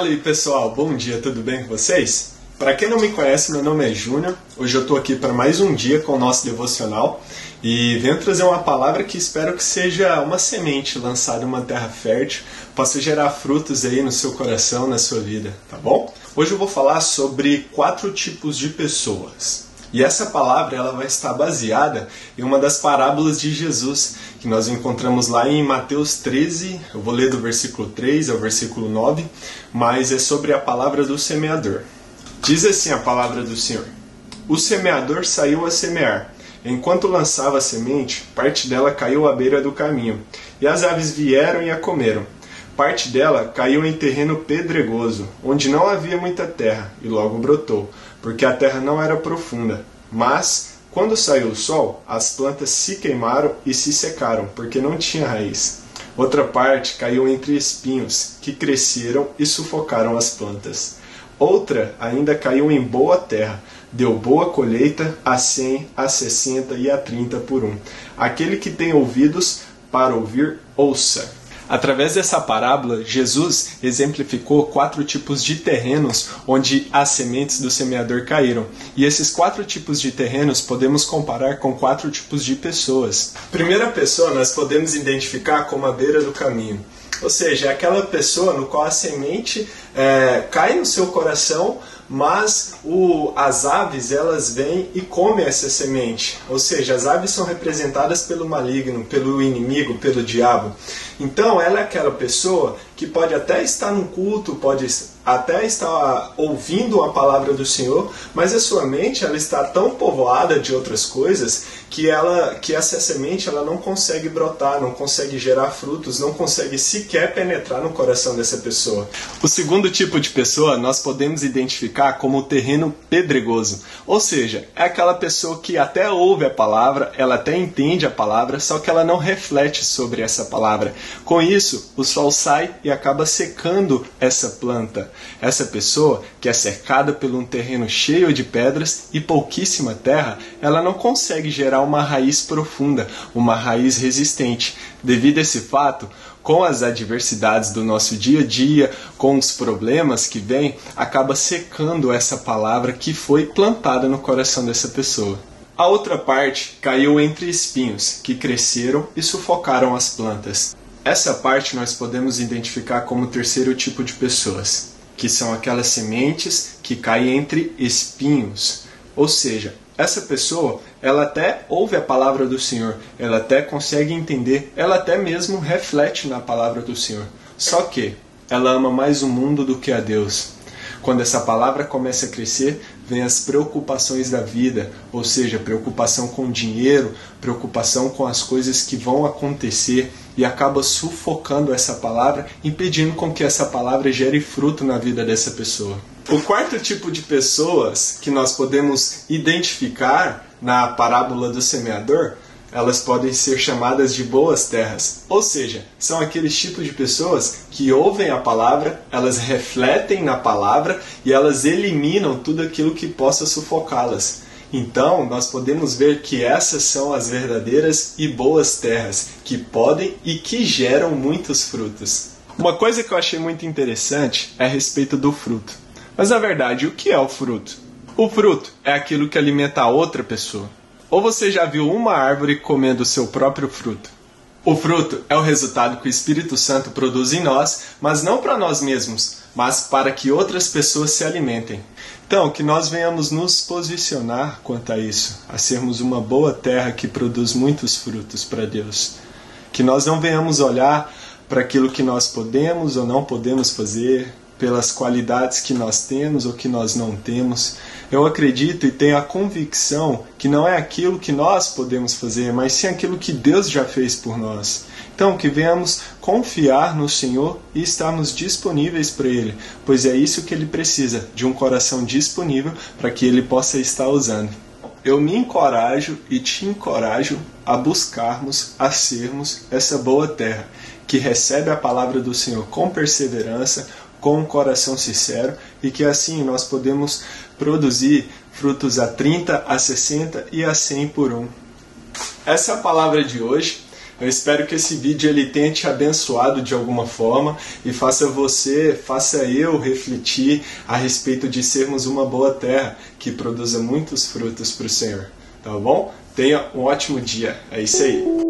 Fala aí pessoal, bom dia, tudo bem com vocês? Para quem não me conhece, meu nome é Júnior. Hoje eu estou aqui para mais um dia com o nosso devocional e venho trazer uma palavra que espero que seja uma semente lançada em uma terra fértil, possa gerar frutos aí no seu coração, na sua vida, tá bom? Hoje eu vou falar sobre quatro tipos de pessoas. E essa palavra ela vai estar baseada em uma das parábolas de Jesus, que nós encontramos lá em Mateus 13. Eu vou ler do versículo 3 ao versículo 9, mas é sobre a palavra do semeador. Diz assim a palavra do Senhor: O semeador saiu a semear. Enquanto lançava a semente, parte dela caiu à beira do caminho, e as aves vieram e a comeram. Parte dela caiu em terreno pedregoso, onde não havia muita terra, e logo brotou porque a terra não era profunda. Mas, quando saiu o sol, as plantas se queimaram e se secaram, porque não tinha raiz. Outra parte caiu entre espinhos, que cresceram e sufocaram as plantas. Outra ainda caiu em boa terra, deu boa colheita a cem, a sessenta e a trinta por um. Aquele que tem ouvidos para ouvir, ouça. Através dessa parábola, Jesus exemplificou quatro tipos de terrenos onde as sementes do semeador caíram. E esses quatro tipos de terrenos podemos comparar com quatro tipos de pessoas. Primeira pessoa nós podemos identificar como a beira do caminho. Ou seja, é aquela pessoa no qual a semente é, cai no seu coração, mas o, as aves elas vêm e comem essa semente. Ou seja, as aves são representadas pelo maligno, pelo inimigo, pelo diabo. Então ela é aquela pessoa que pode até estar no culto, pode até estar ouvindo a palavra do Senhor, mas a sua mente ela está tão povoada de outras coisas que ela que essa semente ela não consegue brotar, não consegue gerar frutos, não consegue sequer penetrar no coração dessa pessoa. O segundo tipo de pessoa nós podemos identificar como o terreno pedregoso, ou seja, é aquela pessoa que até ouve a palavra, ela até entende a palavra, só que ela não reflete sobre essa palavra. Com isso, o sol sai e acaba secando essa planta. Essa pessoa, que é cercada por um terreno cheio de pedras e pouquíssima terra, ela não consegue gerar uma raiz profunda, uma raiz resistente. Devido a esse fato, com as adversidades do nosso dia a dia, com os problemas que vêm, acaba secando essa palavra que foi plantada no coração dessa pessoa. A outra parte caiu entre espinhos, que cresceram e sufocaram as plantas. Essa parte nós podemos identificar como o terceiro tipo de pessoas, que são aquelas sementes que caem entre espinhos. Ou seja, essa pessoa, ela até ouve a palavra do Senhor, ela até consegue entender, ela até mesmo reflete na palavra do Senhor. Só que ela ama mais o mundo do que a Deus. Quando essa palavra começa a crescer, vem as preocupações da vida, ou seja, preocupação com dinheiro, preocupação com as coisas que vão acontecer e acaba sufocando essa palavra, impedindo com que essa palavra gere fruto na vida dessa pessoa. O quarto tipo de pessoas que nós podemos identificar na parábola do semeador elas podem ser chamadas de boas terras. Ou seja, são aqueles tipos de pessoas que ouvem a palavra, elas refletem na palavra e elas eliminam tudo aquilo que possa sufocá-las. Então, nós podemos ver que essas são as verdadeiras e boas terras que podem e que geram muitos frutos. Uma coisa que eu achei muito interessante é a respeito do fruto. Mas na verdade, o que é o fruto? O fruto é aquilo que alimenta a outra pessoa. Ou você já viu uma árvore comendo seu próprio fruto? O fruto é o resultado que o Espírito Santo produz em nós, mas não para nós mesmos, mas para que outras pessoas se alimentem. Então, que nós venhamos nos posicionar quanto a isso, a sermos uma boa terra que produz muitos frutos para Deus. Que nós não venhamos olhar para aquilo que nós podemos ou não podemos fazer, pelas qualidades que nós temos ou que nós não temos. Eu acredito e tenho a convicção que não é aquilo que nós podemos fazer, mas sim aquilo que Deus já fez por nós. Então, que venhamos confiar no Senhor e estarmos disponíveis para Ele, pois é isso que Ele precisa, de um coração disponível para que Ele possa estar usando. Eu me encorajo e te encorajo a buscarmos, a sermos essa boa terra, que recebe a palavra do Senhor com perseverança, com um coração sincero e que assim nós podemos produzir frutos a 30, a 60 e a 100 por um. Essa é a palavra de hoje. Eu espero que esse vídeo ele tenha te abençoado de alguma forma e faça você, faça eu refletir a respeito de sermos uma boa terra que produza muitos frutos para o Senhor. Tá bom? Tenha um ótimo dia. É isso aí.